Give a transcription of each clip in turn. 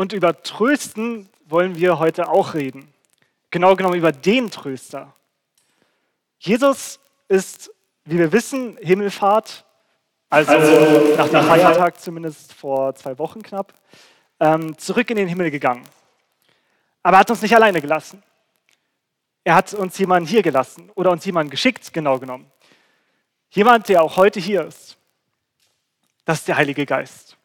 Und über Trösten wollen wir heute auch reden. Genau genommen über den Tröster. Jesus ist, wie wir wissen, Himmelfahrt, also, also nach dem Feiertag zumindest vor zwei Wochen knapp, ähm, zurück in den Himmel gegangen. Aber er hat uns nicht alleine gelassen. Er hat uns jemanden hier gelassen oder uns jemanden geschickt, genau genommen. Jemand, der auch heute hier ist. Das ist der Heilige Geist.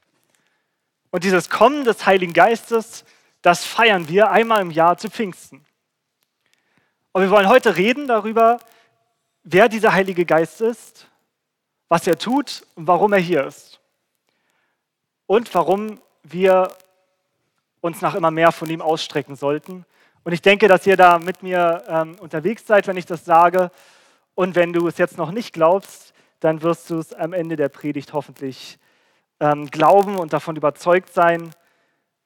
Und dieses Kommen des Heiligen Geistes, das feiern wir einmal im Jahr zu Pfingsten. Und wir wollen heute reden darüber, wer dieser Heilige Geist ist, was er tut und warum er hier ist. Und warum wir uns nach immer mehr von ihm ausstrecken sollten. Und ich denke, dass ihr da mit mir ähm, unterwegs seid, wenn ich das sage. Und wenn du es jetzt noch nicht glaubst, dann wirst du es am Ende der Predigt hoffentlich ähm, glauben und davon überzeugt sein,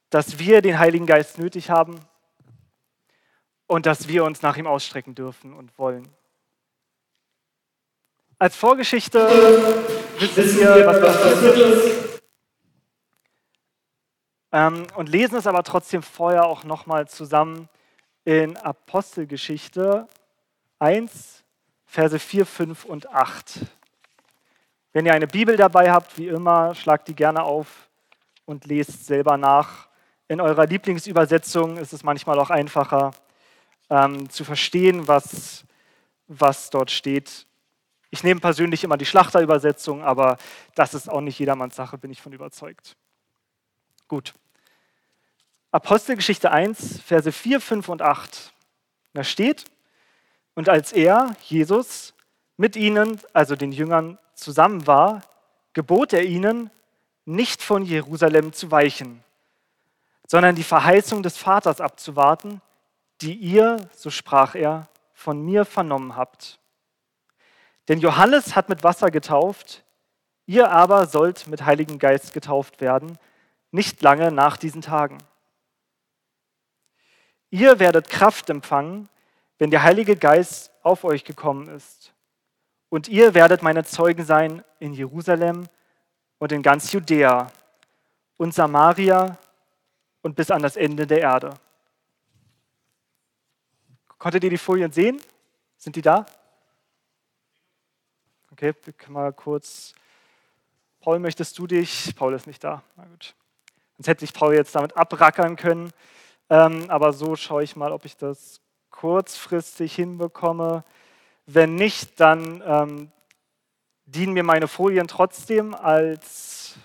dass wir den Heiligen Geist nötig haben und dass wir uns nach ihm ausstrecken dürfen und wollen. Als Vorgeschichte wissen wir, was passiert ist. Ähm, und lesen es aber trotzdem vorher auch nochmal zusammen in Apostelgeschichte 1, Verse 4, 5 und 8. Wenn ihr eine Bibel dabei habt, wie immer, schlagt die gerne auf und lest selber nach. In eurer Lieblingsübersetzung ist es manchmal auch einfacher ähm, zu verstehen, was, was dort steht. Ich nehme persönlich immer die Schlachterübersetzung, aber das ist auch nicht jedermanns Sache, bin ich von überzeugt. Gut. Apostelgeschichte 1, Verse 4, 5 und 8. Da steht, und als er, Jesus, mit ihnen, also den Jüngern, zusammen war, gebot er ihnen, nicht von Jerusalem zu weichen, sondern die Verheißung des Vaters abzuwarten, die ihr, so sprach er, von mir vernommen habt. Denn Johannes hat mit Wasser getauft, ihr aber sollt mit Heiligen Geist getauft werden, nicht lange nach diesen Tagen. Ihr werdet Kraft empfangen, wenn der Heilige Geist auf euch gekommen ist. Und ihr werdet meine Zeugen sein in Jerusalem und in ganz Judäa und Samaria und bis an das Ende der Erde. Konntet ihr die Folien sehen? Sind die da? Okay, wir können mal kurz. Paul, möchtest du dich? Paul ist nicht da. Na gut. Sonst hätte ich Paul jetzt damit abrackern können. Ähm, aber so schaue ich mal, ob ich das kurzfristig hinbekomme. Wenn nicht, dann ähm, dienen mir meine Folien trotzdem als,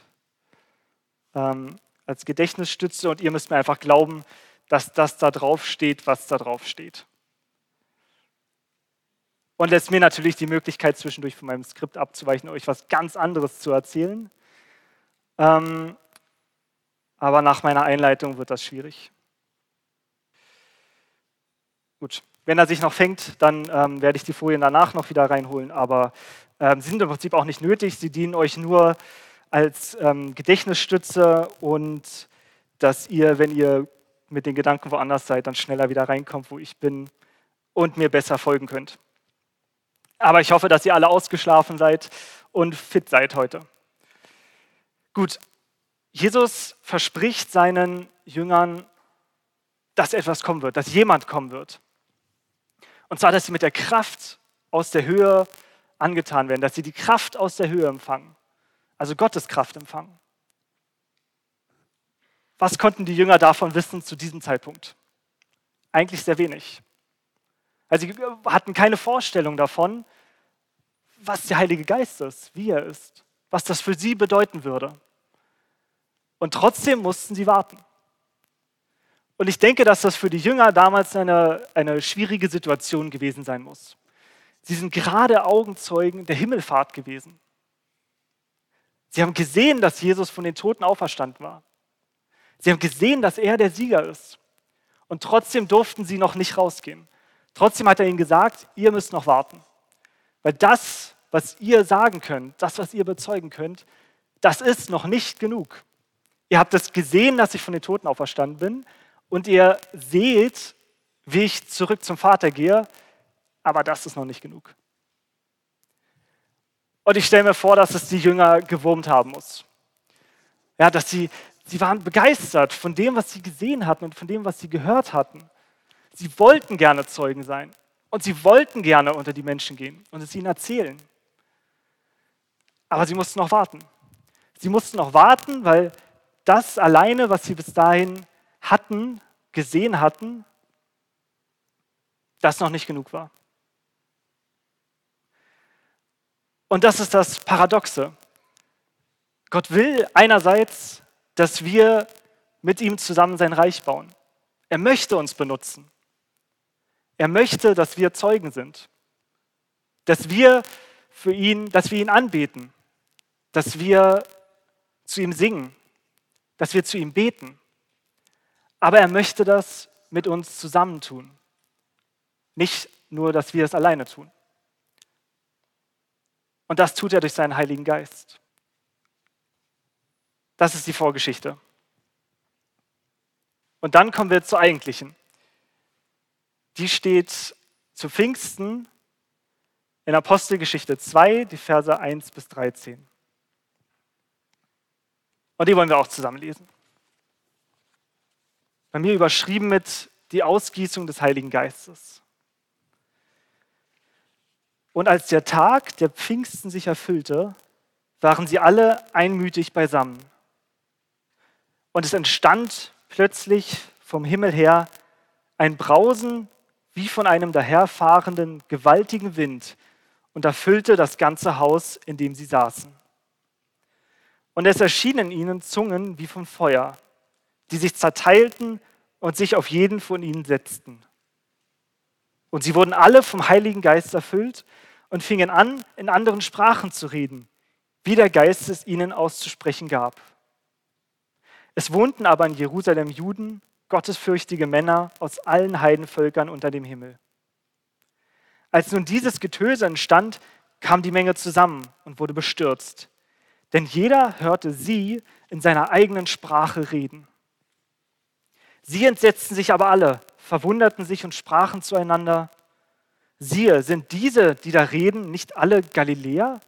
ähm, als Gedächtnisstütze und ihr müsst mir einfach glauben, dass das da drauf steht, was da drauf steht. Und lässt mir natürlich die Möglichkeit, zwischendurch von meinem Skript abzuweichen, euch was ganz anderes zu erzählen. Ähm, aber nach meiner Einleitung wird das schwierig. Gut, wenn er sich noch fängt, dann ähm, werde ich die Folien danach noch wieder reinholen, aber ähm, sie sind im Prinzip auch nicht nötig. Sie dienen euch nur als ähm, Gedächtnisstütze und dass ihr, wenn ihr mit den Gedanken woanders seid, dann schneller wieder reinkommt, wo ich bin und mir besser folgen könnt. Aber ich hoffe, dass ihr alle ausgeschlafen seid und fit seid heute. Gut, Jesus verspricht seinen Jüngern, dass etwas kommen wird, dass jemand kommen wird. Und zwar, dass sie mit der Kraft aus der Höhe angetan werden, dass sie die Kraft aus der Höhe empfangen, also Gottes Kraft empfangen. Was konnten die Jünger davon wissen zu diesem Zeitpunkt? Eigentlich sehr wenig. Also sie hatten keine Vorstellung davon, was der Heilige Geist ist, wie er ist, was das für sie bedeuten würde. Und trotzdem mussten sie warten. Und ich denke, dass das für die Jünger damals eine, eine schwierige Situation gewesen sein muss. Sie sind gerade Augenzeugen der Himmelfahrt gewesen. Sie haben gesehen, dass Jesus von den Toten auferstanden war. Sie haben gesehen, dass er der Sieger ist. Und trotzdem durften sie noch nicht rausgehen. Trotzdem hat er ihnen gesagt, ihr müsst noch warten. Weil das, was ihr sagen könnt, das, was ihr bezeugen könnt, das ist noch nicht genug. Ihr habt es gesehen, dass ich von den Toten auferstanden bin und ihr seht, wie ich zurück zum Vater gehe, aber das ist noch nicht genug. Und ich stelle mir vor, dass es die Jünger gewurmt haben muss. Ja, dass sie sie waren begeistert von dem, was sie gesehen hatten und von dem, was sie gehört hatten. Sie wollten gerne Zeugen sein und sie wollten gerne unter die Menschen gehen und es ihnen erzählen. Aber sie mussten noch warten. Sie mussten noch warten, weil das alleine, was sie bis dahin hatten, gesehen hatten, das noch nicht genug war. Und das ist das Paradoxe. Gott will einerseits, dass wir mit ihm zusammen sein Reich bauen. Er möchte uns benutzen. Er möchte, dass wir Zeugen sind. Dass wir für ihn, dass wir ihn anbeten. Dass wir zu ihm singen. Dass wir zu ihm beten. Aber er möchte das mit uns zusammentun. Nicht nur, dass wir es alleine tun. Und das tut er durch seinen Heiligen Geist. Das ist die Vorgeschichte. Und dann kommen wir zur eigentlichen. Die steht zu Pfingsten in Apostelgeschichte 2, die Verse 1 bis 13. Und die wollen wir auch zusammen lesen. Bei mir überschrieben mit die Ausgießung des Heiligen Geistes. Und als der Tag der Pfingsten sich erfüllte, waren sie alle einmütig beisammen. Und es entstand plötzlich vom Himmel her ein Brausen wie von einem daherfahrenden gewaltigen Wind und erfüllte das ganze Haus, in dem sie saßen. Und es erschienen ihnen Zungen wie von Feuer, die sich zerteilten und sich auf jeden von ihnen setzten. Und sie wurden alle vom Heiligen Geist erfüllt und fingen an, in anderen Sprachen zu reden, wie der Geist es ihnen auszusprechen gab. Es wohnten aber in Jerusalem Juden, gottesfürchtige Männer aus allen Heidenvölkern unter dem Himmel. Als nun dieses Getöse entstand, kam die Menge zusammen und wurde bestürzt, denn jeder hörte sie in seiner eigenen Sprache reden. Sie entsetzten sich aber alle verwunderten sich und sprachen zueinander, siehe, sind diese, die da reden, nicht alle Galiläer?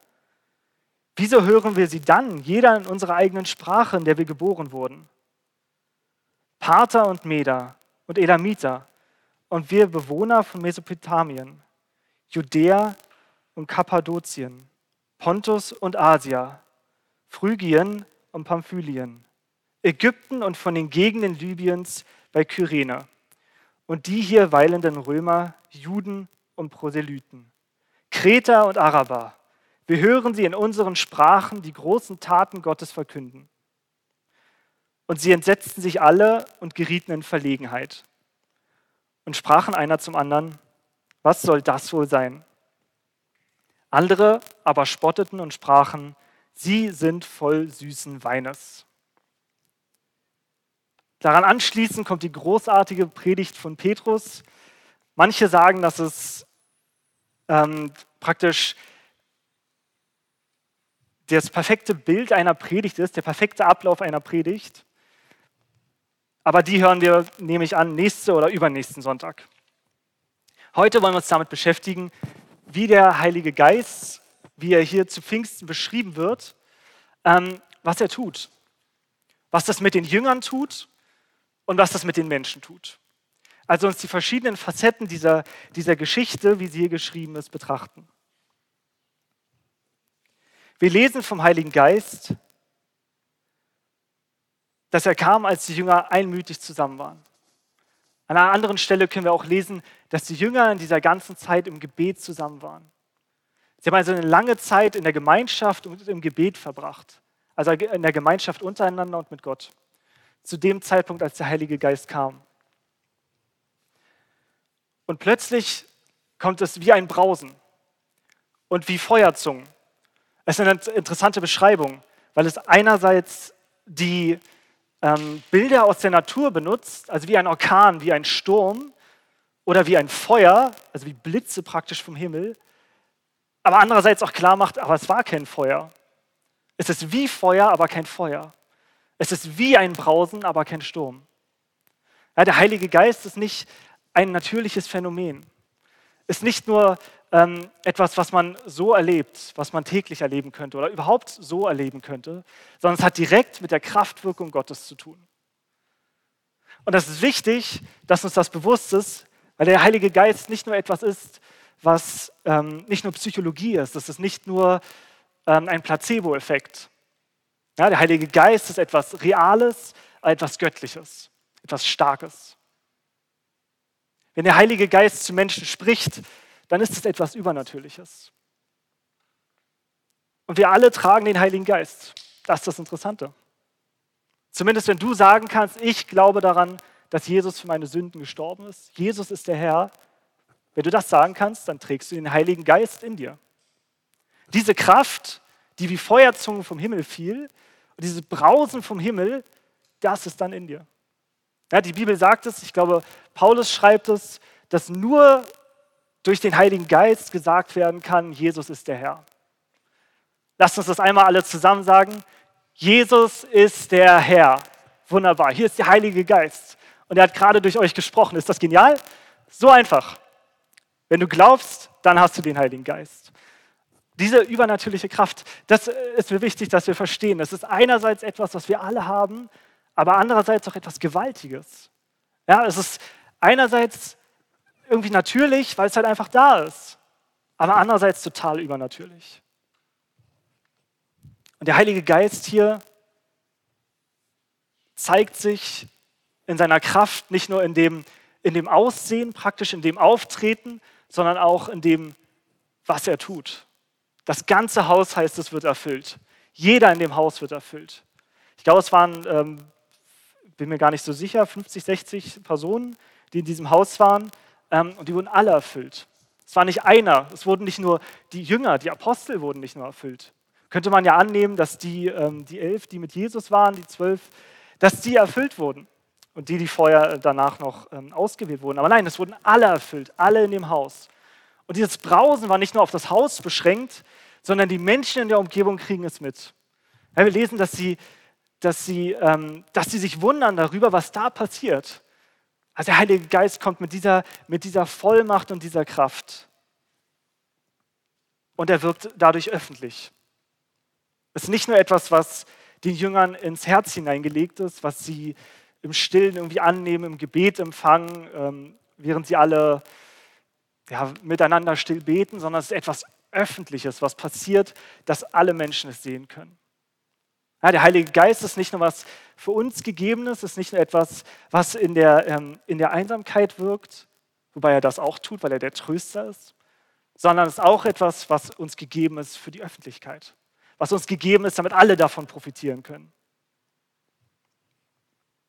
Wieso hören wir sie dann, jeder in unserer eigenen Sprache, in der wir geboren wurden? Parther und Meder und Elamiter und wir Bewohner von Mesopotamien, Judäa und Kappadokien, Pontus und Asia, Phrygien und Pamphylien, Ägypten und von den Gegenden Libyens bei Kyrene und die hier weilenden Römer, Juden und Proselyten, Kreter und Araber. Wir hören sie in unseren Sprachen die großen Taten Gottes verkünden. Und sie entsetzten sich alle und gerieten in Verlegenheit und sprachen einer zum anderen, was soll das wohl sein? Andere aber spotteten und sprachen, sie sind voll süßen Weines. Daran anschließend kommt die großartige Predigt von Petrus. Manche sagen, dass es ähm, praktisch das perfekte Bild einer Predigt ist, der perfekte Ablauf einer Predigt. Aber die hören wir, nehme ich an, nächste oder übernächsten Sonntag. Heute wollen wir uns damit beschäftigen, wie der Heilige Geist, wie er hier zu Pfingsten beschrieben wird, ähm, was er tut. Was das mit den Jüngern tut und was das mit den Menschen tut. Also uns die verschiedenen Facetten dieser, dieser Geschichte, wie sie hier geschrieben ist, betrachten. Wir lesen vom Heiligen Geist, dass er kam, als die Jünger einmütig zusammen waren. An einer anderen Stelle können wir auch lesen, dass die Jünger in dieser ganzen Zeit im Gebet zusammen waren. Sie haben also eine lange Zeit in der Gemeinschaft und im Gebet verbracht. Also in der Gemeinschaft untereinander und mit Gott zu dem Zeitpunkt, als der Heilige Geist kam. Und plötzlich kommt es wie ein Brausen und wie Feuerzungen. Es ist eine interessante Beschreibung, weil es einerseits die ähm, Bilder aus der Natur benutzt, also wie ein Orkan, wie ein Sturm oder wie ein Feuer, also wie Blitze praktisch vom Himmel, aber andererseits auch klar macht, aber es war kein Feuer. Es ist wie Feuer, aber kein Feuer. Es ist wie ein Brausen, aber kein Sturm. Ja, der Heilige Geist ist nicht ein natürliches Phänomen. Ist nicht nur ähm, etwas, was man so erlebt, was man täglich erleben könnte oder überhaupt so erleben könnte, sondern es hat direkt mit der Kraftwirkung Gottes zu tun. Und das ist wichtig, dass uns das bewusst ist, weil der Heilige Geist nicht nur etwas ist, was ähm, nicht nur Psychologie ist, das ist nicht nur ähm, ein Placebo-Effekt. Ja, der Heilige Geist ist etwas Reales, etwas Göttliches, etwas Starkes. Wenn der Heilige Geist zu Menschen spricht, dann ist es etwas Übernatürliches. Und wir alle tragen den Heiligen Geist. Das ist das Interessante. Zumindest wenn du sagen kannst, ich glaube daran, dass Jesus für meine Sünden gestorben ist. Jesus ist der Herr. Wenn du das sagen kannst, dann trägst du den Heiligen Geist in dir. Diese Kraft, die wie Feuerzungen vom Himmel fiel, und dieses Brausen vom Himmel, das ist dann in dir. Ja, die Bibel sagt es, ich glaube, Paulus schreibt es, dass nur durch den Heiligen Geist gesagt werden kann, Jesus ist der Herr. Lasst uns das einmal alle zusammen sagen. Jesus ist der Herr. Wunderbar. Hier ist der Heilige Geist. Und er hat gerade durch euch gesprochen. Ist das genial? So einfach. Wenn du glaubst, dann hast du den Heiligen Geist. Diese übernatürliche Kraft, das ist mir wichtig, dass wir verstehen. Das ist einerseits etwas, was wir alle haben, aber andererseits auch etwas Gewaltiges. Ja, es ist einerseits irgendwie natürlich, weil es halt einfach da ist, aber andererseits total übernatürlich. Und der Heilige Geist hier zeigt sich in seiner Kraft nicht nur in dem, in dem Aussehen, praktisch in dem Auftreten, sondern auch in dem, was er tut. Das ganze Haus heißt, es wird erfüllt. Jeder in dem Haus wird erfüllt. Ich glaube, es waren, ähm, bin mir gar nicht so sicher, 50, 60 Personen, die in diesem Haus waren ähm, und die wurden alle erfüllt. Es war nicht einer, es wurden nicht nur die Jünger, die Apostel wurden nicht nur erfüllt. Könnte man ja annehmen, dass die, ähm, die elf, die mit Jesus waren, die zwölf, dass die erfüllt wurden und die, die vorher danach noch ähm, ausgewählt wurden. Aber nein, es wurden alle erfüllt, alle in dem Haus. Und dieses Brausen war nicht nur auf das Haus beschränkt, sondern die Menschen in der Umgebung kriegen es mit. Ja, wir lesen, dass sie, dass, sie, ähm, dass sie sich wundern darüber, was da passiert. Also der Heilige Geist kommt mit dieser, mit dieser Vollmacht und dieser Kraft. Und er wirkt dadurch öffentlich. Es ist nicht nur etwas, was den Jüngern ins Herz hineingelegt ist, was sie im Stillen irgendwie annehmen, im Gebet empfangen, ähm, während sie alle ja, miteinander still beten, sondern es ist etwas Öffentliches, was passiert, dass alle Menschen es sehen können. Ja, der Heilige Geist ist nicht nur was für uns Gegebenes, ist nicht nur etwas, was in der, ähm, in der Einsamkeit wirkt, wobei er das auch tut, weil er der Tröster ist, sondern es ist auch etwas, was uns gegeben ist für die Öffentlichkeit, was uns gegeben ist, damit alle davon profitieren können.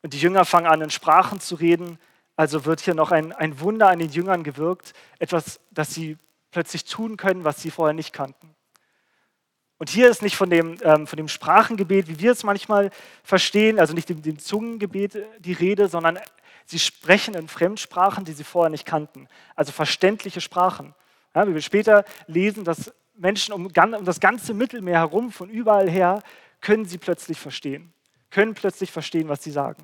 Und die Jünger fangen an, in Sprachen zu reden. Also wird hier noch ein, ein Wunder an den Jüngern gewirkt, etwas, das sie plötzlich tun können, was sie vorher nicht kannten. Und hier ist nicht von dem, ähm, von dem Sprachengebet, wie wir es manchmal verstehen, also nicht dem, dem Zungengebet äh, die Rede, sondern sie sprechen in Fremdsprachen, die sie vorher nicht kannten. Also verständliche Sprachen. Ja, wir später lesen, dass Menschen um, um das ganze Mittelmeer herum, von überall her, können sie plötzlich verstehen können plötzlich verstehen, was sie sagen.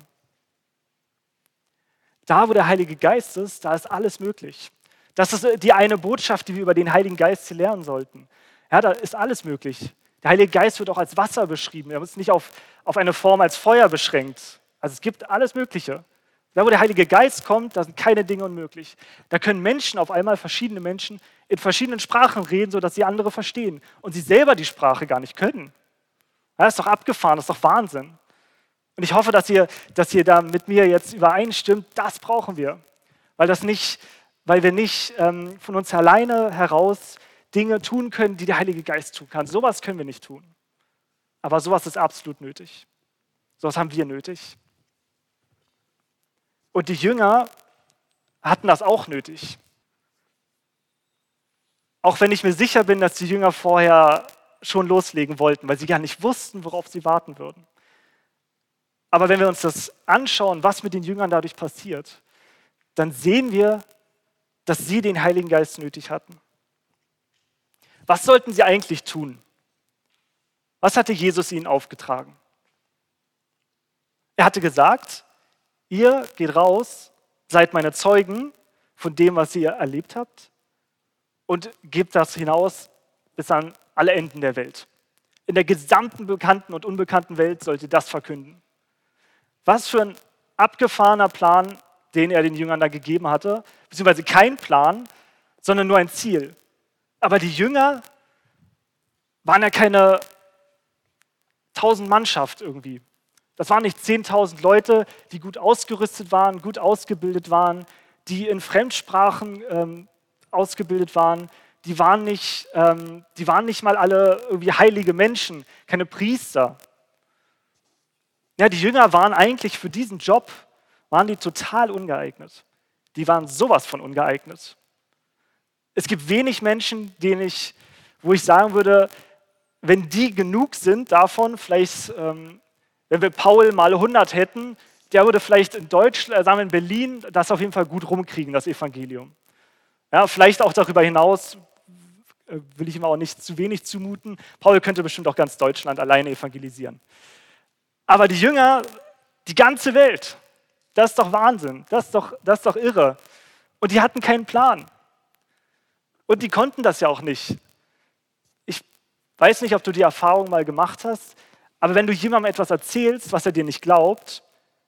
Da, wo der Heilige Geist ist, da ist alles möglich. Das ist die eine Botschaft, die wir über den Heiligen Geist lernen sollten. Ja, da ist alles möglich. Der Heilige Geist wird auch als Wasser beschrieben. Er ist nicht auf, auf eine Form als Feuer beschränkt. Also es gibt alles Mögliche. Da, wo der Heilige Geist kommt, da sind keine Dinge unmöglich. Da können Menschen auf einmal, verschiedene Menschen, in verschiedenen Sprachen reden, sodass sie andere verstehen und sie selber die Sprache gar nicht können. Das ist doch abgefahren, das ist doch Wahnsinn. Und ich hoffe, dass ihr, dass ihr da mit mir jetzt übereinstimmt, das brauchen wir. Weil, das nicht, weil wir nicht ähm, von uns alleine heraus Dinge tun können, die der Heilige Geist tun kann. Sowas können wir nicht tun. Aber sowas ist absolut nötig. Sowas haben wir nötig. Und die Jünger hatten das auch nötig. Auch wenn ich mir sicher bin, dass die Jünger vorher schon loslegen wollten, weil sie gar nicht wussten, worauf sie warten würden. Aber wenn wir uns das anschauen, was mit den Jüngern dadurch passiert, dann sehen wir, dass sie den Heiligen Geist nötig hatten. Was sollten sie eigentlich tun? Was hatte Jesus ihnen aufgetragen? Er hatte gesagt, ihr geht raus, seid meine Zeugen von dem, was ihr erlebt habt. und gebt das hinaus bis an alle Enden der Welt. In der gesamten bekannten und unbekannten Welt sollt ihr das verkünden. Was für ein abgefahrener Plan, den er den Jüngern da gegeben hatte, beziehungsweise kein Plan, sondern nur ein Ziel. Aber die Jünger waren ja keine tausend Mannschaft irgendwie. Das waren nicht 10.000 Leute, die gut ausgerüstet waren, gut ausgebildet waren, die in Fremdsprachen ähm, ausgebildet waren. Die waren, nicht, ähm, die waren nicht mal alle irgendwie heilige Menschen, keine Priester. Ja, die Jünger waren eigentlich für diesen Job, waren die total ungeeignet. Die waren sowas von ungeeignet. Es gibt wenig Menschen, denen ich, wo ich sagen würde, wenn die genug sind davon, vielleicht ähm, wenn wir Paul mal 100 hätten, der würde vielleicht in Deutschland, äh, sagen wir in Berlin, das auf jeden Fall gut rumkriegen, das Evangelium. Ja, vielleicht auch darüber hinaus äh, will ich ihm auch nicht zu wenig zumuten. Paul könnte bestimmt auch ganz Deutschland alleine evangelisieren. Aber die Jünger, die ganze Welt, das ist doch Wahnsinn, das ist doch, das ist doch irre. Und die hatten keinen Plan. Und die konnten das ja auch nicht. Ich weiß nicht, ob du die Erfahrung mal gemacht hast, aber wenn du jemandem etwas erzählst, was er dir nicht glaubt,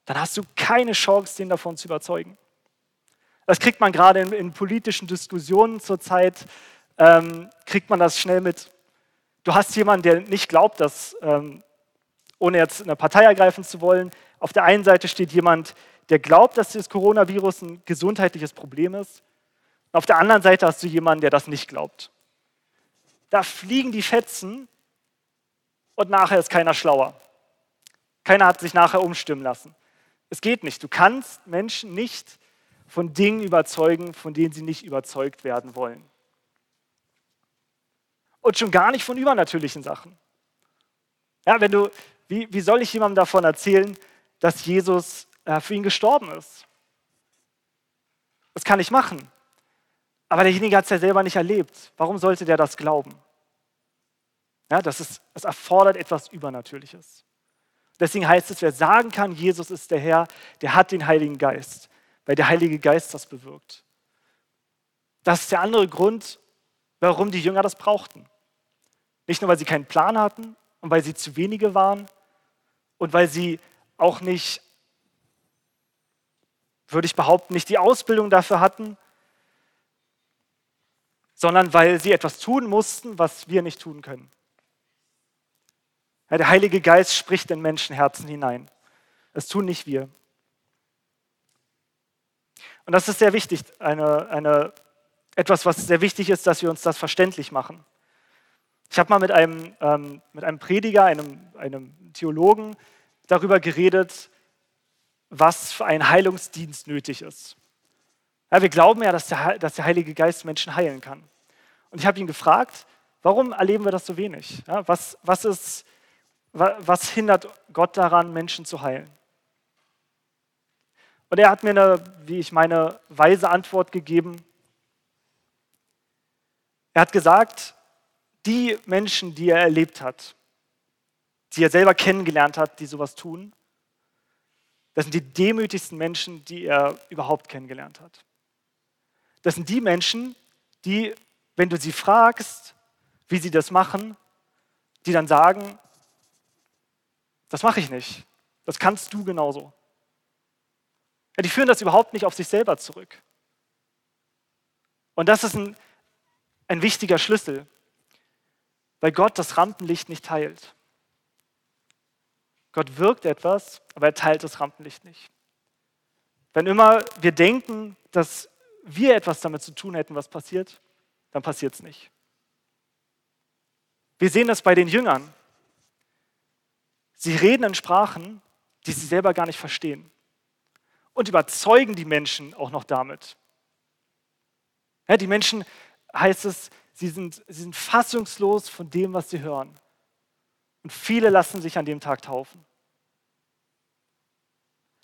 dann hast du keine Chance, den davon zu überzeugen. Das kriegt man gerade in, in politischen Diskussionen zurzeit, ähm, kriegt man das schnell mit. Du hast jemanden, der nicht glaubt, dass, ähm, ohne jetzt eine Partei ergreifen zu wollen, auf der einen Seite steht jemand, der glaubt, dass das Coronavirus ein gesundheitliches Problem ist. Und auf der anderen Seite hast du jemanden, der das nicht glaubt. Da fliegen die Fetzen und nachher ist keiner schlauer. Keiner hat sich nachher umstimmen lassen. Es geht nicht. Du kannst Menschen nicht von Dingen überzeugen, von denen sie nicht überzeugt werden wollen. Und schon gar nicht von übernatürlichen Sachen. Ja, wenn du, wie, wie soll ich jemandem davon erzählen, dass Jesus äh, für ihn gestorben ist? Das kann ich machen. Aber derjenige hat es ja selber nicht erlebt. Warum sollte der das glauben? Ja, das, ist, das erfordert etwas Übernatürliches. Deswegen heißt es, wer sagen kann, Jesus ist der Herr, der hat den Heiligen Geist, weil der Heilige Geist das bewirkt. Das ist der andere Grund, warum die Jünger das brauchten. Nicht nur, weil sie keinen Plan hatten und weil sie zu wenige waren und weil sie auch nicht, würde ich behaupten, nicht die Ausbildung dafür hatten, sondern weil sie etwas tun mussten, was wir nicht tun können. Der Heilige Geist spricht in Menschenherzen hinein. Das tun nicht wir. Und das ist sehr wichtig, eine, eine, etwas, was sehr wichtig ist, dass wir uns das verständlich machen. Ich habe mal mit einem, ähm, mit einem Prediger, einem, einem Theologen darüber geredet, was für ein Heilungsdienst nötig ist. Ja, wir glauben ja, dass der, dass der Heilige Geist Menschen heilen kann. Und ich habe ihn gefragt, warum erleben wir das so wenig? Ja, was, was ist was hindert Gott daran, Menschen zu heilen? Und er hat mir eine, wie ich meine, weise Antwort gegeben. Er hat gesagt, die Menschen, die er erlebt hat, die er selber kennengelernt hat, die sowas tun, das sind die demütigsten Menschen, die er überhaupt kennengelernt hat. Das sind die Menschen, die, wenn du sie fragst, wie sie das machen, die dann sagen, das mache ich nicht. Das kannst du genauso. Ja, die führen das überhaupt nicht auf sich selber zurück. Und das ist ein, ein wichtiger Schlüssel, weil Gott das Rampenlicht nicht teilt. Gott wirkt etwas, aber er teilt das Rampenlicht nicht. Wenn immer wir denken, dass wir etwas damit zu tun hätten, was passiert, dann passiert es nicht. Wir sehen das bei den Jüngern. Sie reden in Sprachen, die sie selber gar nicht verstehen und überzeugen die Menschen auch noch damit. Ja, die Menschen, heißt es, sie sind, sie sind fassungslos von dem, was sie hören. Und viele lassen sich an dem Tag taufen.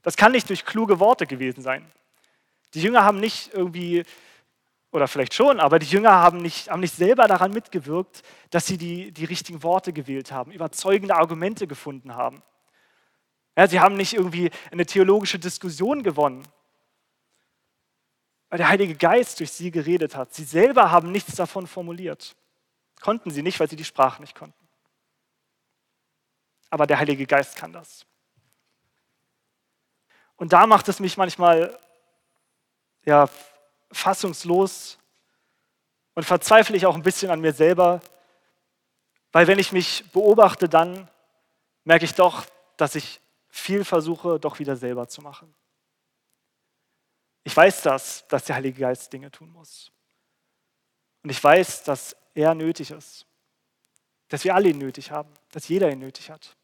Das kann nicht durch kluge Worte gewesen sein. Die Jünger haben nicht irgendwie oder vielleicht schon, aber die Jünger haben nicht, haben nicht selber daran mitgewirkt, dass sie die, die richtigen Worte gewählt haben, überzeugende Argumente gefunden haben. Ja, sie haben nicht irgendwie eine theologische Diskussion gewonnen. Weil der Heilige Geist durch sie geredet hat. Sie selber haben nichts davon formuliert. Konnten sie nicht, weil sie die Sprache nicht konnten. Aber der Heilige Geist kann das. Und da macht es mich manchmal ja, fassungslos und verzweifle ich auch ein bisschen an mir selber, weil wenn ich mich beobachte, dann merke ich doch, dass ich viel versuche, doch wieder selber zu machen. Ich weiß das, dass der Heilige Geist Dinge tun muss. Und ich weiß, dass er nötig ist. Dass wir alle ihn nötig haben. Dass jeder ihn nötig hat.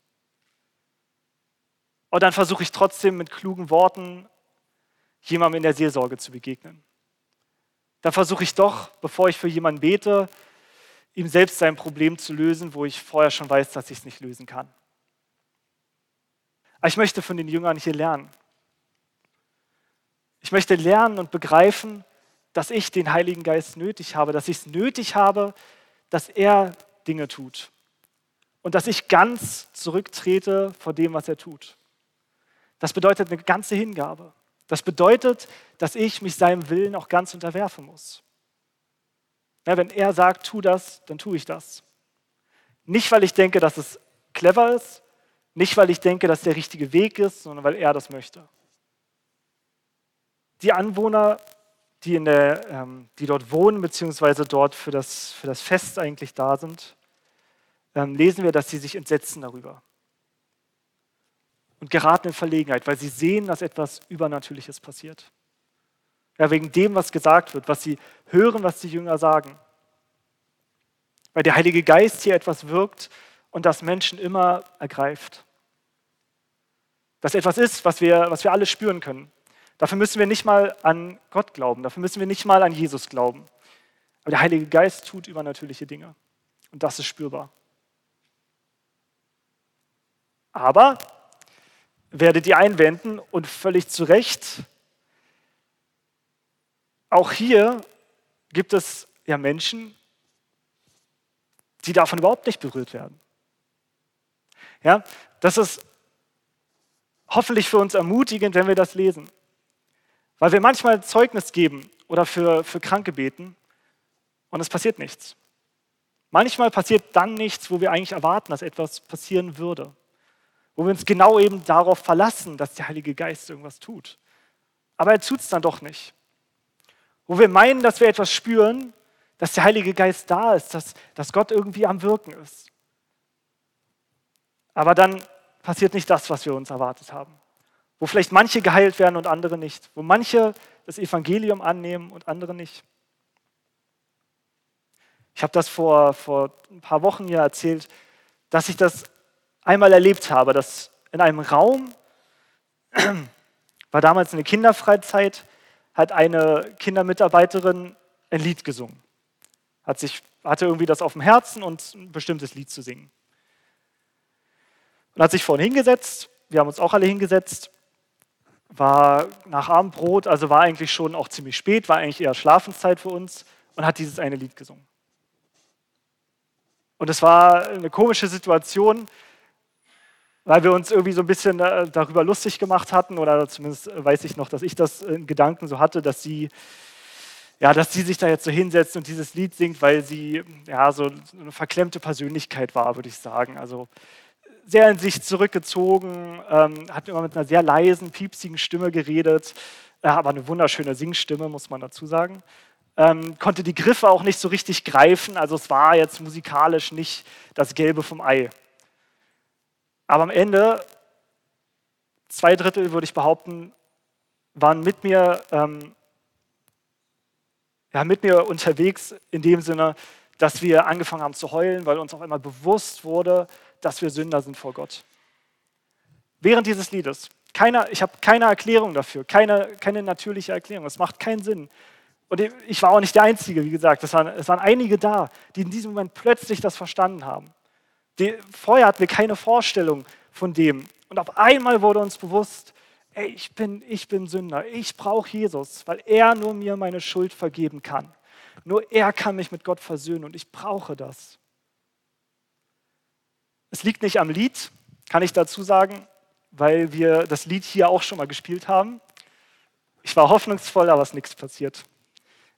Und dann versuche ich trotzdem mit klugen Worten jemandem in der Seelsorge zu begegnen. Dann versuche ich doch, bevor ich für jemanden bete, ihm selbst sein Problem zu lösen, wo ich vorher schon weiß, dass ich es nicht lösen kann. Aber ich möchte von den Jüngern hier lernen. Ich möchte lernen und begreifen, dass ich den Heiligen Geist nötig habe, dass ich es nötig habe, dass er Dinge tut. Und dass ich ganz zurücktrete vor dem, was er tut. Das bedeutet eine ganze Hingabe. Das bedeutet, dass ich mich seinem Willen auch ganz unterwerfen muss. Ja, wenn er sagt, tu das, dann tue ich das. Nicht, weil ich denke, dass es clever ist, nicht, weil ich denke, dass der richtige Weg ist, sondern weil er das möchte. Die Anwohner, die, in der, ähm, die dort wohnen, beziehungsweise dort für das, für das Fest eigentlich da sind, ähm, lesen wir, dass sie sich entsetzen darüber und geraten in Verlegenheit, weil sie sehen, dass etwas Übernatürliches passiert. Ja, wegen dem, was gesagt wird, was sie hören, was die Jünger sagen. Weil der Heilige Geist hier etwas wirkt und das Menschen immer ergreift. Das etwas ist, was wir, was wir alle spüren können. Dafür müssen wir nicht mal an Gott glauben, dafür müssen wir nicht mal an Jesus glauben. Aber der Heilige Geist tut übernatürliche Dinge. Und das ist spürbar. Aber, werdet ihr einwenden, und völlig zu Recht, auch hier gibt es ja Menschen, die davon überhaupt nicht berührt werden. Ja, das ist hoffentlich für uns ermutigend, wenn wir das lesen. Weil wir manchmal Zeugnis geben oder für, für Kranke beten und es passiert nichts. Manchmal passiert dann nichts, wo wir eigentlich erwarten, dass etwas passieren würde. Wo wir uns genau eben darauf verlassen, dass der Heilige Geist irgendwas tut. Aber er tut es dann doch nicht. Wo wir meinen, dass wir etwas spüren, dass der Heilige Geist da ist, dass, dass Gott irgendwie am Wirken ist. Aber dann passiert nicht das, was wir uns erwartet haben. Wo vielleicht manche geheilt werden und andere nicht. Wo manche das Evangelium annehmen und andere nicht. Ich habe das vor, vor ein paar Wochen hier erzählt, dass ich das einmal erlebt habe, dass in einem Raum, war damals eine Kinderfreizeit, hat eine Kindermitarbeiterin ein Lied gesungen. Hat sich, hatte irgendwie das auf dem Herzen und ein bestimmtes Lied zu singen. Und hat sich vorhin hingesetzt, wir haben uns auch alle hingesetzt, war nach Abendbrot, also war eigentlich schon auch ziemlich spät, war eigentlich eher Schlafenszeit für uns und hat dieses eine Lied gesungen. Und es war eine komische Situation, weil wir uns irgendwie so ein bisschen äh, darüber lustig gemacht hatten, oder zumindest weiß ich noch, dass ich das in Gedanken so hatte, dass sie, ja, dass sie sich da jetzt so hinsetzt und dieses Lied singt, weil sie ja so eine verklemmte Persönlichkeit war, würde ich sagen. Also sehr in sich zurückgezogen, ähm, hat immer mit einer sehr leisen, piepsigen Stimme geredet, äh, aber eine wunderschöne Singstimme, muss man dazu sagen. Ähm, konnte die Griffe auch nicht so richtig greifen, also es war jetzt musikalisch nicht das Gelbe vom Ei. Aber am Ende, zwei Drittel würde ich behaupten, waren mit mir, ähm, ja, mit mir unterwegs in dem Sinne, dass wir angefangen haben zu heulen, weil uns auf einmal bewusst wurde, dass wir Sünder sind vor Gott. Während dieses Liedes. Keine, ich habe keine Erklärung dafür, keine, keine natürliche Erklärung. Es macht keinen Sinn. Und ich war auch nicht der Einzige, wie gesagt. Es waren, es waren einige da, die in diesem Moment plötzlich das verstanden haben. Die, vorher hatten wir keine Vorstellung von dem. Und auf einmal wurde uns bewusst, ey, ich bin, ich bin Sünder. Ich brauche Jesus, weil er nur mir meine Schuld vergeben kann. Nur er kann mich mit Gott versöhnen und ich brauche das. Es liegt nicht am Lied, kann ich dazu sagen, weil wir das Lied hier auch schon mal gespielt haben. Ich war hoffnungsvoll, aber es ist nichts passiert.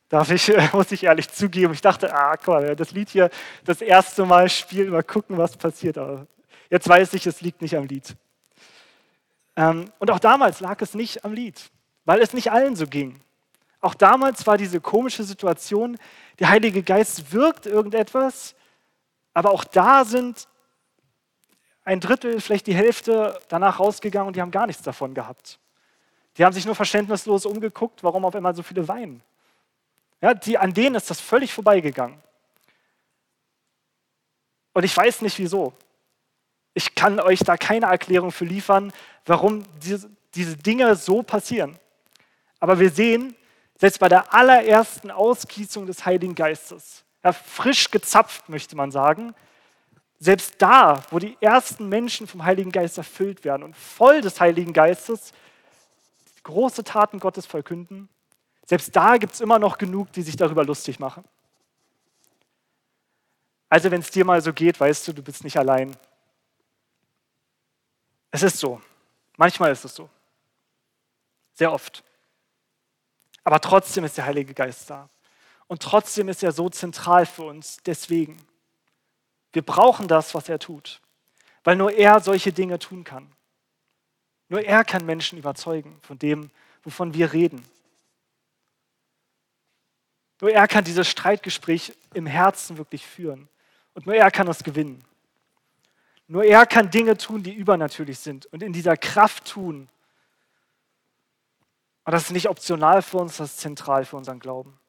Darf ich, muss ich ehrlich zugeben. Ich dachte, ah, guck mal, das Lied hier das erste Mal spielen, mal gucken, was passiert. Aber jetzt weiß ich, es liegt nicht am Lied. Ähm, und auch damals lag es nicht am Lied, weil es nicht allen so ging. Auch damals war diese komische Situation, der Heilige Geist wirkt irgendetwas, aber auch da sind ein Drittel, vielleicht die Hälfte danach rausgegangen und die haben gar nichts davon gehabt. Die haben sich nur verständnislos umgeguckt, warum auf einmal so viele weinen. Ja, die, an denen ist das völlig vorbeigegangen. Und ich weiß nicht wieso. Ich kann euch da keine Erklärung für liefern, warum diese, diese Dinge so passieren. Aber wir sehen, selbst bei der allerersten Ausgießung des Heiligen Geistes, ja, frisch gezapft möchte man sagen, selbst da, wo die ersten Menschen vom Heiligen Geist erfüllt werden und voll des Heiligen Geistes große Taten Gottes verkünden, selbst da gibt es immer noch genug, die sich darüber lustig machen. Also wenn es dir mal so geht, weißt du, du bist nicht allein. Es ist so. Manchmal ist es so. Sehr oft. Aber trotzdem ist der Heilige Geist da. Und trotzdem ist er so zentral für uns. Deswegen. Wir brauchen das, was er tut. Weil nur er solche Dinge tun kann. Nur er kann Menschen überzeugen von dem, wovon wir reden. Nur er kann dieses Streitgespräch im Herzen wirklich führen. Und nur er kann das gewinnen. Nur er kann Dinge tun, die übernatürlich sind und in dieser Kraft tun. Und das ist nicht optional für uns, das ist zentral für unseren Glauben.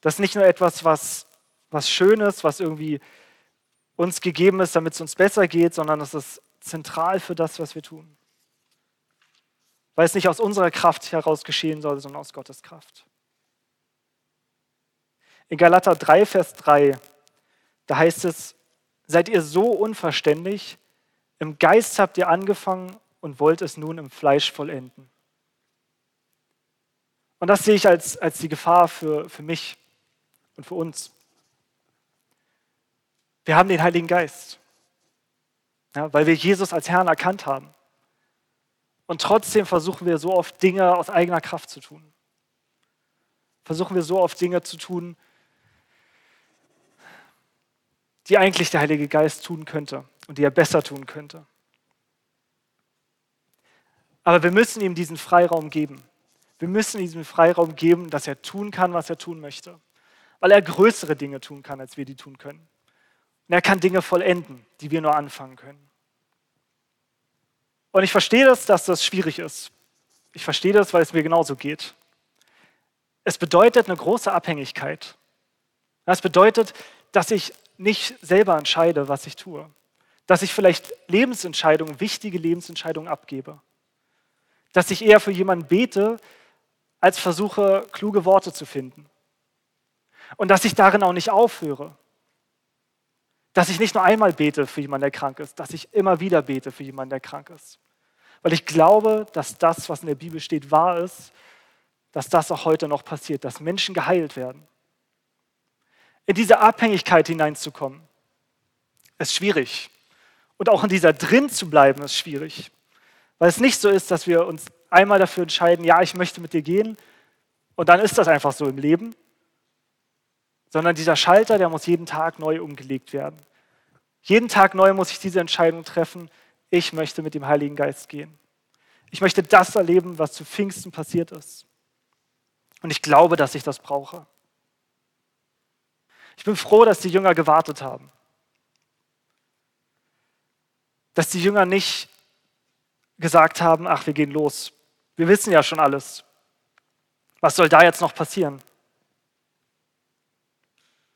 Das ist nicht nur etwas, was, was Schönes, was irgendwie uns gegeben ist, damit es uns besser geht, sondern das ist zentral für das, was wir tun. Weil es nicht aus unserer Kraft heraus geschehen soll, sondern aus Gottes Kraft. In Galater 3, Vers 3, da heißt es, seid ihr so unverständlich, im Geist habt ihr angefangen und wollt es nun im Fleisch vollenden. Und das sehe ich als, als die Gefahr für, für mich und für uns. Wir haben den Heiligen Geist, ja, weil wir Jesus als Herrn erkannt haben. Und trotzdem versuchen wir so oft Dinge aus eigener Kraft zu tun. Versuchen wir so oft Dinge zu tun, die eigentlich der Heilige Geist tun könnte und die er besser tun könnte. Aber wir müssen ihm diesen Freiraum geben. Wir müssen ihm diesen Freiraum geben, dass er tun kann, was er tun möchte. Weil er größere Dinge tun kann, als wir die tun können. Und er kann Dinge vollenden, die wir nur anfangen können. Und ich verstehe das, dass das schwierig ist. Ich verstehe das, weil es mir genauso geht. Es bedeutet eine große Abhängigkeit. Das bedeutet, dass ich nicht selber entscheide, was ich tue. Dass ich vielleicht Lebensentscheidungen, wichtige Lebensentscheidungen abgebe. Dass ich eher für jemanden bete, als versuche, kluge Worte zu finden. Und dass ich darin auch nicht aufhöre. Dass ich nicht nur einmal bete für jemanden, der krank ist, dass ich immer wieder bete für jemanden, der krank ist. Weil ich glaube, dass das, was in der Bibel steht, wahr ist, dass das auch heute noch passiert, dass Menschen geheilt werden in diese Abhängigkeit hineinzukommen, ist schwierig. Und auch in dieser drin zu bleiben, ist schwierig. Weil es nicht so ist, dass wir uns einmal dafür entscheiden, ja, ich möchte mit dir gehen und dann ist das einfach so im Leben, sondern dieser Schalter, der muss jeden Tag neu umgelegt werden. Jeden Tag neu muss ich diese Entscheidung treffen, ich möchte mit dem Heiligen Geist gehen. Ich möchte das erleben, was zu Pfingsten passiert ist. Und ich glaube, dass ich das brauche. Ich bin froh, dass die Jünger gewartet haben. Dass die Jünger nicht gesagt haben, ach, wir gehen los. Wir wissen ja schon alles. Was soll da jetzt noch passieren?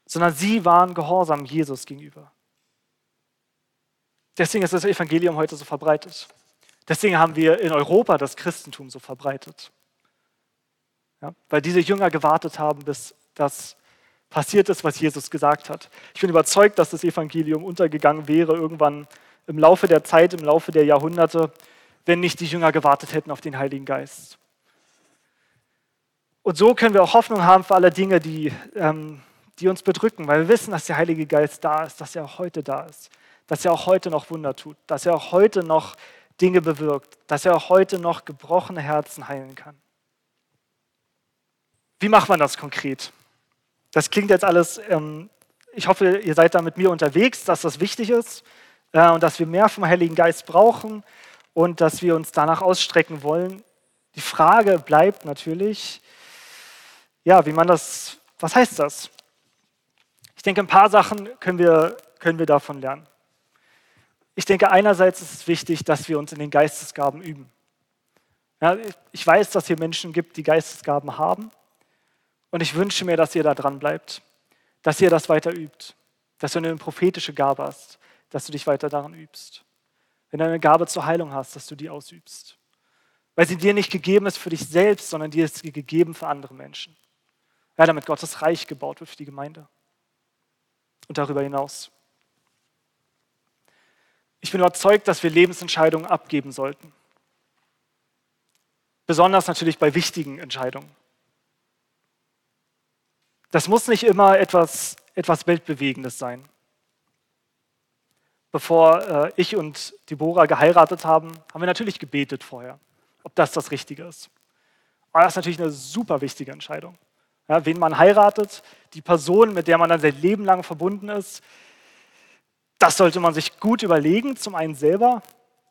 Sondern sie waren gehorsam Jesus gegenüber. Deswegen ist das Evangelium heute so verbreitet. Deswegen haben wir in Europa das Christentum so verbreitet. Ja, weil diese Jünger gewartet haben, bis das passiert ist, was Jesus gesagt hat. Ich bin überzeugt, dass das Evangelium untergegangen wäre irgendwann im Laufe der Zeit, im Laufe der Jahrhunderte, wenn nicht die Jünger gewartet hätten auf den Heiligen Geist. Und so können wir auch Hoffnung haben für alle Dinge, die, ähm, die uns bedrücken, weil wir wissen, dass der Heilige Geist da ist, dass er auch heute da ist, dass er auch heute noch Wunder tut, dass er auch heute noch Dinge bewirkt, dass er auch heute noch gebrochene Herzen heilen kann. Wie macht man das konkret? Das klingt jetzt alles, ähm, ich hoffe, ihr seid da mit mir unterwegs, dass das wichtig ist äh, und dass wir mehr vom Heiligen Geist brauchen und dass wir uns danach ausstrecken wollen. Die Frage bleibt natürlich, ja, wie man das, was heißt das? Ich denke, ein paar Sachen können wir, können wir davon lernen. Ich denke, einerseits ist es wichtig, dass wir uns in den Geistesgaben üben. Ja, ich weiß, dass es hier Menschen gibt, die Geistesgaben haben. Und ich wünsche mir, dass ihr da dran bleibt, dass ihr das weiter übt, dass du eine prophetische Gabe hast, dass du dich weiter daran übst. Wenn du eine Gabe zur Heilung hast, dass du die ausübst. Weil sie dir nicht gegeben ist für dich selbst, sondern dir ist gegeben für andere Menschen. Ja, damit Gottes Reich gebaut wird für die Gemeinde. Und darüber hinaus. Ich bin überzeugt, dass wir Lebensentscheidungen abgeben sollten. Besonders natürlich bei wichtigen Entscheidungen. Das muss nicht immer etwas, etwas Weltbewegendes sein. Bevor äh, ich und Deborah geheiratet haben, haben wir natürlich gebetet vorher, ob das das Richtige ist. Aber das ist natürlich eine super wichtige Entscheidung. Ja, wen man heiratet, die Person, mit der man dann sein Leben lang verbunden ist, das sollte man sich gut überlegen, zum einen selber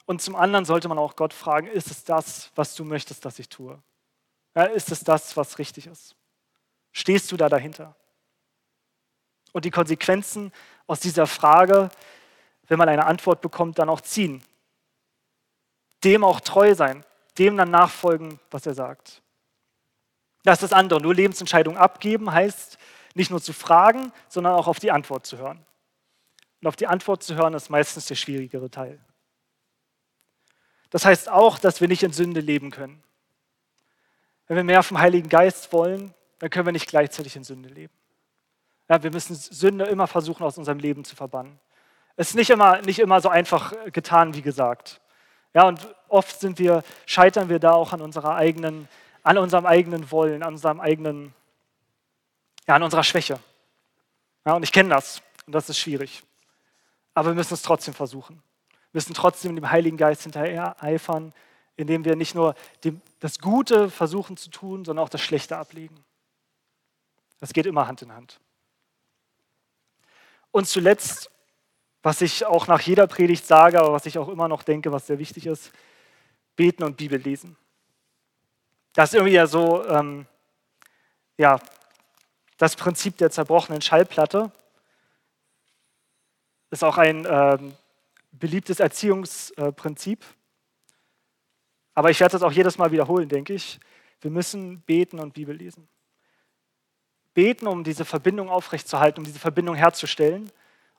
und zum anderen sollte man auch Gott fragen, ist es das, was du möchtest, dass ich tue? Ja, ist es das, was richtig ist? Stehst du da dahinter? Und die Konsequenzen aus dieser Frage, wenn man eine Antwort bekommt, dann auch ziehen. Dem auch treu sein, dem dann nachfolgen, was er sagt. Das ist das andere. Nur Lebensentscheidungen abgeben heißt nicht nur zu fragen, sondern auch auf die Antwort zu hören. Und auf die Antwort zu hören ist meistens der schwierigere Teil. Das heißt auch, dass wir nicht in Sünde leben können. Wenn wir mehr vom Heiligen Geist wollen, dann können wir nicht gleichzeitig in Sünde leben. Ja, wir müssen Sünde immer versuchen, aus unserem Leben zu verbannen. Es ist nicht immer, nicht immer so einfach getan, wie gesagt. Ja, und oft sind wir, scheitern wir da auch an unserer eigenen an unserem eigenen Wollen, an unserem eigenen, ja, an unserer Schwäche. Ja, und ich kenne das und das ist schwierig. Aber wir müssen es trotzdem versuchen. Wir müssen trotzdem dem Heiligen Geist hinterher eifern, indem wir nicht nur dem, das Gute versuchen zu tun, sondern auch das Schlechte ablegen. Das geht immer Hand in Hand. Und zuletzt, was ich auch nach jeder Predigt sage, aber was ich auch immer noch denke, was sehr wichtig ist, beten und Bibel lesen. Das ist irgendwie ja so, ähm, ja, das Prinzip der zerbrochenen Schallplatte ist auch ein ähm, beliebtes Erziehungsprinzip. Aber ich werde das auch jedes Mal wiederholen, denke ich. Wir müssen beten und Bibel lesen. Beten, um diese Verbindung aufrechtzuerhalten, um diese Verbindung herzustellen.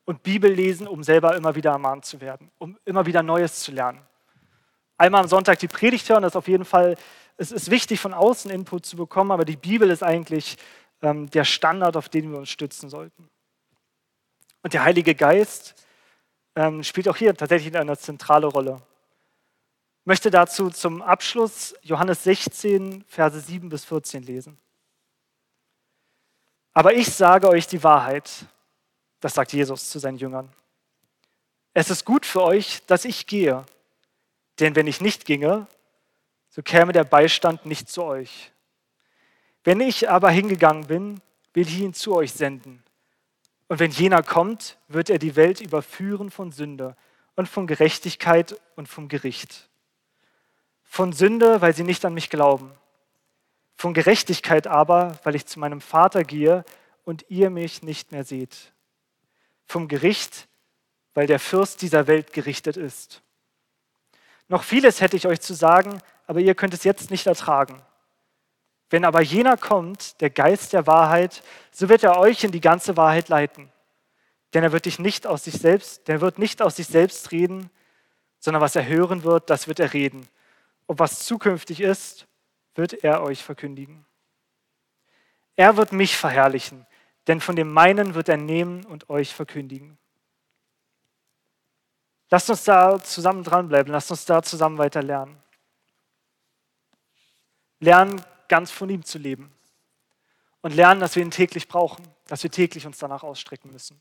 Und Bibel lesen, um selber immer wieder ermahnt zu werden, um immer wieder Neues zu lernen. Einmal am Sonntag die Predigt hören, das ist auf jeden Fall es ist wichtig, von außen Input zu bekommen, aber die Bibel ist eigentlich ähm, der Standard, auf den wir uns stützen sollten. Und der Heilige Geist ähm, spielt auch hier tatsächlich eine zentrale Rolle. Ich möchte dazu zum Abschluss Johannes 16, Verse 7 bis 14 lesen. Aber ich sage euch die Wahrheit, das sagt Jesus zu seinen Jüngern. Es ist gut für euch, dass ich gehe, denn wenn ich nicht ginge, so käme der Beistand nicht zu euch. Wenn ich aber hingegangen bin, will ich ihn zu euch senden. Und wenn jener kommt, wird er die Welt überführen von Sünde und von Gerechtigkeit und vom Gericht. Von Sünde, weil sie nicht an mich glauben. Von Gerechtigkeit aber, weil ich zu meinem Vater gehe und ihr mich nicht mehr seht. Vom Gericht, weil der Fürst dieser Welt gerichtet ist. Noch vieles hätte ich euch zu sagen, aber ihr könnt es jetzt nicht ertragen. Wenn aber jener kommt, der Geist der Wahrheit, so wird er euch in die ganze Wahrheit leiten. Denn er wird dich nicht aus sich selbst, der wird nicht aus sich selbst reden, sondern was er hören wird, das wird er reden. Und was zukünftig ist, wird er euch verkündigen. Er wird mich verherrlichen, denn von dem meinen wird er nehmen und euch verkündigen. Lasst uns da zusammen dranbleiben, lasst uns da zusammen weiter lernen lernen, ganz von ihm zu leben. Und lernen, dass wir ihn täglich brauchen, dass wir täglich uns danach ausstrecken müssen.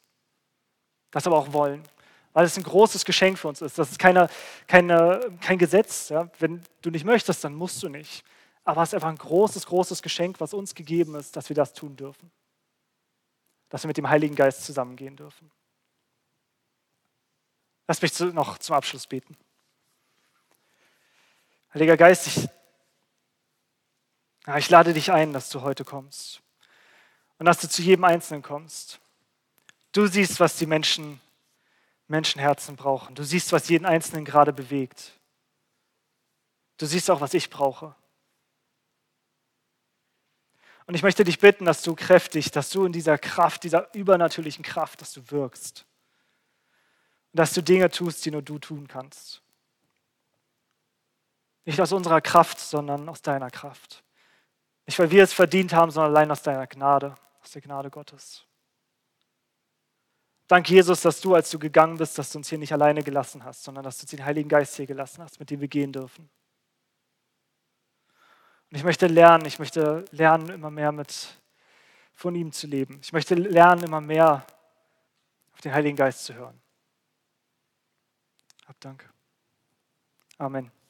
Das aber auch wollen, weil es ein großes Geschenk für uns ist. Das ist keine, keine, kein Gesetz. Ja? Wenn du nicht möchtest, dann musst du nicht. Aber es ist einfach ein großes, großes Geschenk, was uns gegeben ist, dass wir das tun dürfen. Dass wir mit dem Heiligen Geist zusammengehen dürfen. Lass mich noch zum Abschluss beten. Heiliger Geist, ich, ja, ich lade dich ein, dass du heute kommst und dass du zu jedem Einzelnen kommst. Du siehst, was die Menschen, Menschenherzen brauchen. Du siehst, was jeden Einzelnen gerade bewegt. Du siehst auch, was ich brauche. Und ich möchte dich bitten, dass du kräftig, dass du in dieser Kraft, dieser übernatürlichen Kraft, dass du wirkst. Und dass du Dinge tust, die nur du tun kannst. Nicht aus unserer Kraft, sondern aus deiner Kraft. Nicht, weil wir es verdient haben, sondern allein aus deiner Gnade, aus der Gnade Gottes. Dank Jesus, dass du, als du gegangen bist, dass du uns hier nicht alleine gelassen hast, sondern dass du den Heiligen Geist hier gelassen hast, mit dem wir gehen dürfen. Und ich möchte lernen, ich möchte lernen, immer mehr mit von ihm zu leben. Ich möchte lernen, immer mehr auf den Heiligen Geist zu hören. Hab Dank. Amen.